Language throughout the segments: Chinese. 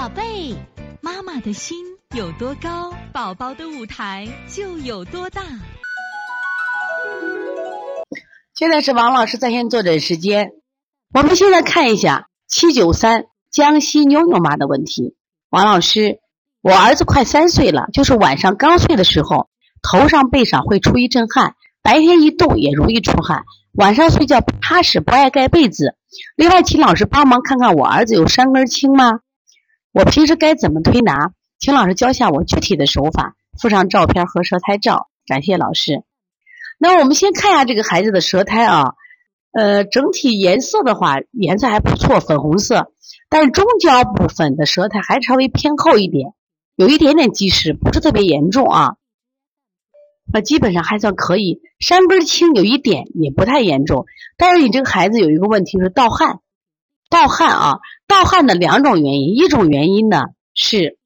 宝贝，妈妈的心有多高，宝宝的舞台就有多大。现在是王老师在线坐诊时间，我们现在看一下七九三江西妞妞妈的问题。王老师，我儿子快三岁了，就是晚上刚睡的时候，头上背上会出一阵汗，白天一动也容易出汗，晚上睡觉不踏实，不爱盖被子。另外，请老师帮忙看看我儿子有三根青吗？我平时该怎么推拿？请老师教下我具体的手法，附上照片和舌苔照。感谢老师。那我们先看一下这个孩子的舌苔啊，呃，整体颜色的话，颜色还不错，粉红色，但是中焦部分的舌苔还稍微偏厚一点，有一点点积食，不是特别严重啊。那基本上还算可以，山根青有一点，也不太严重。但是你这个孩子有一个问题是盗汗。盗汗啊，盗汗的两种原因，一种原因呢是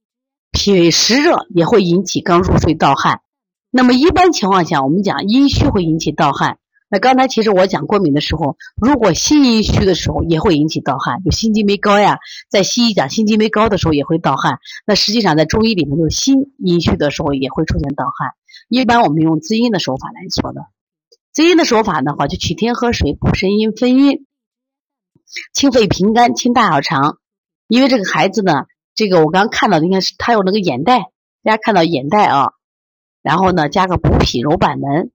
脾胃湿热也会引起刚入睡盗汗。那么一般情况下，我们讲阴虚会引起盗汗。那刚才其实我讲过敏的时候，如果心阴虚的时候也会引起盗汗，就心肌酶高呀。在西医讲心肌酶高的时候也会盗汗。那实际上在中医里面，就是心阴虚的时候也会出现盗汗。一般我们用滋阴的手法来做的。滋阴的手法的话，就取天河水补肾阴分阴。清肺平肝，清大小肠。因为这个孩子呢，这个我刚看到应该是他有那个眼袋，大家看到眼袋啊，然后呢加个补脾揉板门，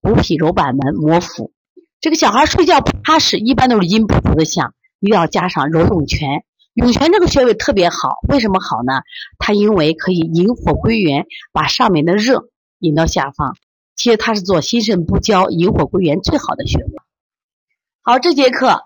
补脾揉板门摩腹。这个小孩睡觉不踏实，一般都是阴不足的象，一定要加上揉涌泉。涌泉这个穴位特别好，为什么好呢？它因为可以引火归元，把上面的热引到下方。其实它是做心肾不交、引火归元最好的穴位。好，这节课。